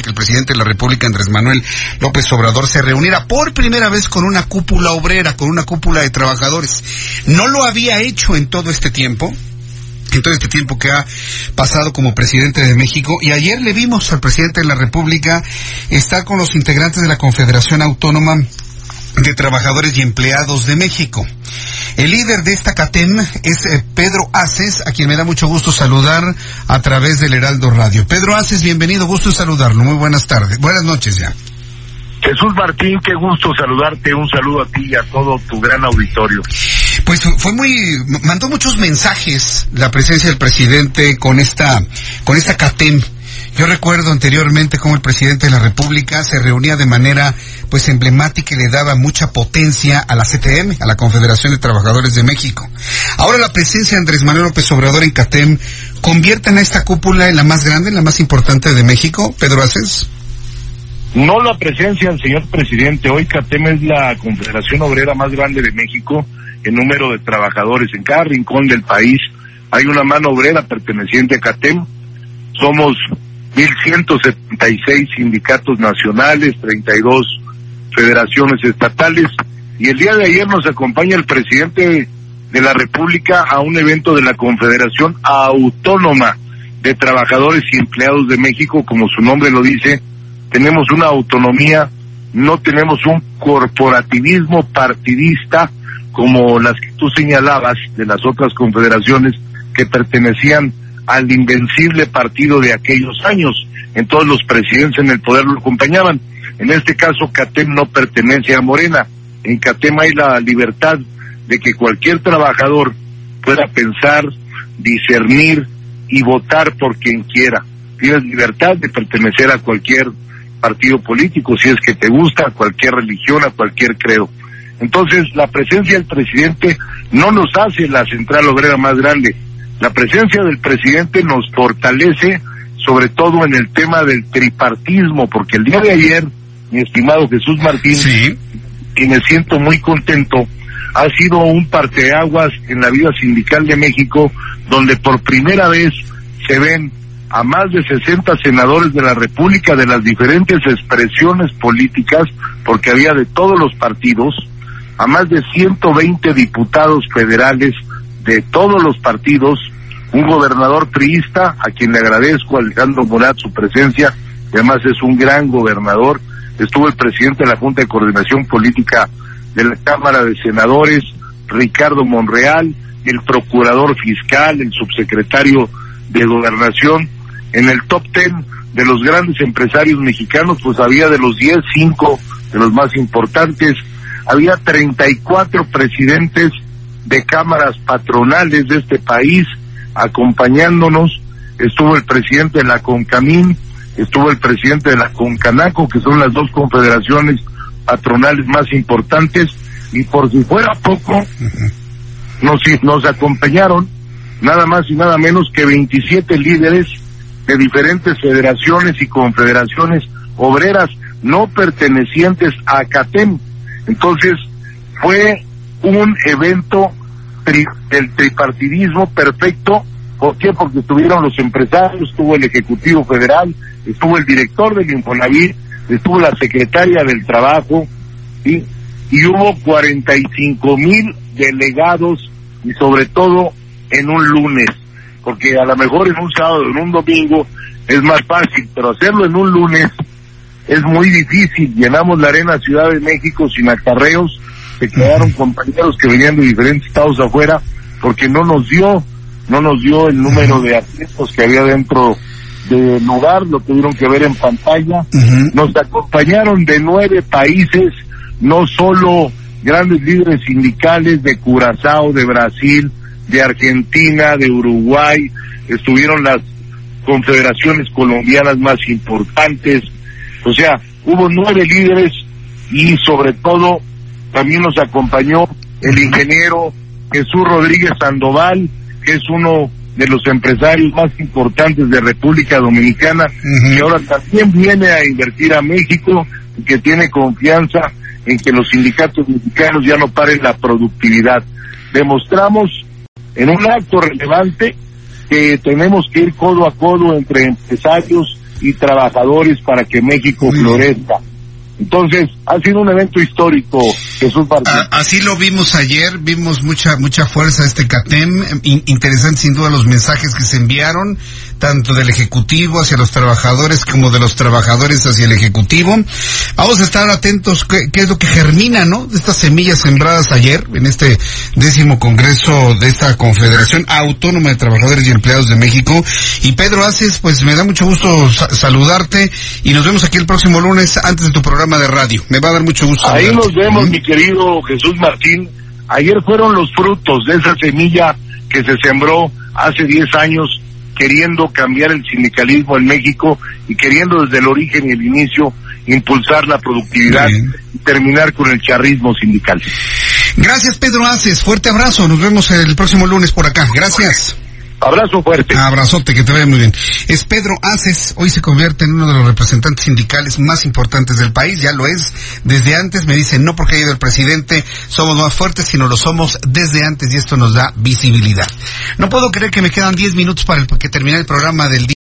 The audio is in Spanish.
que el presidente de la República, Andrés Manuel López Obrador, se reuniera por primera vez con una cúpula obrera, con una cúpula de trabajadores. No lo había hecho en todo este tiempo, en todo este tiempo que ha pasado como presidente de México. Y ayer le vimos al presidente de la República estar con los integrantes de la Confederación Autónoma de Trabajadores y Empleados de México. El líder de esta CATEM es eh, Pedro Aces, a quien me da mucho gusto saludar a través del Heraldo Radio. Pedro Aces, bienvenido, gusto en saludarlo. Muy buenas tardes, buenas noches ya. Jesús Martín, qué gusto saludarte. Un saludo a ti y a todo tu gran auditorio. Pues fue muy, mandó muchos mensajes la presencia del presidente con esta, con esta CATEM. Yo recuerdo anteriormente cómo el presidente de la República se reunía de manera pues emblemática y le daba mucha potencia a la CTM, a la Confederación de Trabajadores de México. Ahora la presencia de Andrés Manuel López Obrador en CATEM convierten a esta cúpula en la más grande, en la más importante de México, Pedro Aces. No la presencia del señor presidente. Hoy CATEM es la confederación obrera más grande de México en número de trabajadores. En cada rincón del país hay una mano obrera perteneciente a CATEM. Somos 1.176 sindicatos nacionales, 32 federaciones estatales. Y el día de ayer nos acompaña el presidente de la República a un evento de la Confederación Autónoma de Trabajadores y Empleados de México, como su nombre lo dice, tenemos una autonomía, no tenemos un corporativismo partidista como las que tú señalabas de las otras confederaciones que pertenecían al invencible partido de aquellos años. En todos los presidentes en el poder lo acompañaban. En este caso, CATEM no pertenece a Morena. En CATEM hay la libertad de que cualquier trabajador pueda pensar, discernir y votar por quien quiera. Tienes libertad de pertenecer a cualquier partido político, si es que te gusta, a cualquier religión, a cualquier credo. Entonces, la presencia del presidente no nos hace la central obrera más grande. La presencia del presidente nos fortalece, sobre todo en el tema del tripartismo, porque el día de ayer, mi estimado Jesús Martín, y me siento muy contento, ha sido un parteaguas en la vida sindical de México, donde por primera vez se ven a más de 60 senadores de la República de las diferentes expresiones políticas, porque había de todos los partidos, a más de 120 diputados federales de todos los partidos, un gobernador priista, a quien le agradezco, Alejandro Murat, su presencia, además es un gran gobernador, estuvo el presidente de la Junta de Coordinación Política de la Cámara de Senadores, Ricardo Monreal, el procurador fiscal, el subsecretario de Gobernación, en el top ten de los grandes empresarios mexicanos, pues había de los 10, 5 de los más importantes, había 34 presidentes de cámaras patronales de este país acompañándonos, estuvo el presidente de la CONCAMIN, estuvo el presidente de la CONCANACO, que son las dos confederaciones patronales más importantes, y por si fuera poco, nos, nos acompañaron nada más y nada menos que 27 líderes de diferentes federaciones y confederaciones obreras no pertenecientes a CATEM. Entonces, fue un evento del tripartidismo perfecto. ¿Por qué? Porque estuvieron los empresarios, estuvo el Ejecutivo Federal, estuvo el director del Infonavit, estuvo la secretaria del Trabajo, y hubo 45 mil delegados y sobre todo en un lunes, porque a lo mejor en un sábado, en un domingo es más fácil, pero hacerlo en un lunes es muy difícil. Llenamos la arena Ciudad de México sin acarreos, se quedaron compañeros que venían de diferentes estados afuera, porque no nos dio, no nos dio el número de atletas que había dentro del lugar, lo tuvieron que ver en pantalla. Nos acompañaron de nueve países, no solo grandes líderes sindicales de Curazao, de Brasil, de Argentina, de Uruguay, estuvieron las confederaciones colombianas más importantes. O sea, hubo nueve líderes y sobre todo también nos acompañó el ingeniero Jesús Rodríguez Sandoval, que es uno de los empresarios más importantes de República Dominicana, que ahora también viene a invertir a México y que tiene confianza en que los sindicatos mexicanos ya no paren la productividad. Demostramos en un acto relevante que tenemos que ir codo a codo entre empresarios y trabajadores para que México florezca. Entonces, ha sido un evento histórico, Jesús Martín. Así lo vimos ayer, vimos mucha mucha fuerza este CATEM, interesante sin duda los mensajes que se enviaron, tanto del Ejecutivo hacia los trabajadores como de los trabajadores hacia el Ejecutivo. Vamos a estar atentos qué, qué es lo que germina, ¿no? De estas semillas sembradas ayer en este décimo congreso de esta Confederación Autónoma de Trabajadores y Empleados de México. Y Pedro Haces, pues me da mucho gusto saludarte y nos vemos aquí el próximo lunes antes de tu programa de radio. Me va a dar mucho gusto. Ahí nos vemos, mi querido Jesús Martín. Ayer fueron los frutos de esa semilla que se sembró hace 10 años queriendo cambiar el sindicalismo en México y queriendo desde el origen y el inicio impulsar la productividad y terminar con el charrismo sindical. Gracias Pedro Aces, fuerte abrazo, nos vemos el próximo lunes por acá, gracias. Abrazo fuerte. Abrazote, que te vaya muy bien. Es Pedro Aces, hoy se convierte en uno de los representantes sindicales más importantes del país, ya lo es desde antes, me dicen, no porque haya ido el presidente, somos más fuertes, sino lo somos desde antes y esto nos da visibilidad. No puedo creer que me quedan 10 minutos para que termine el programa del día.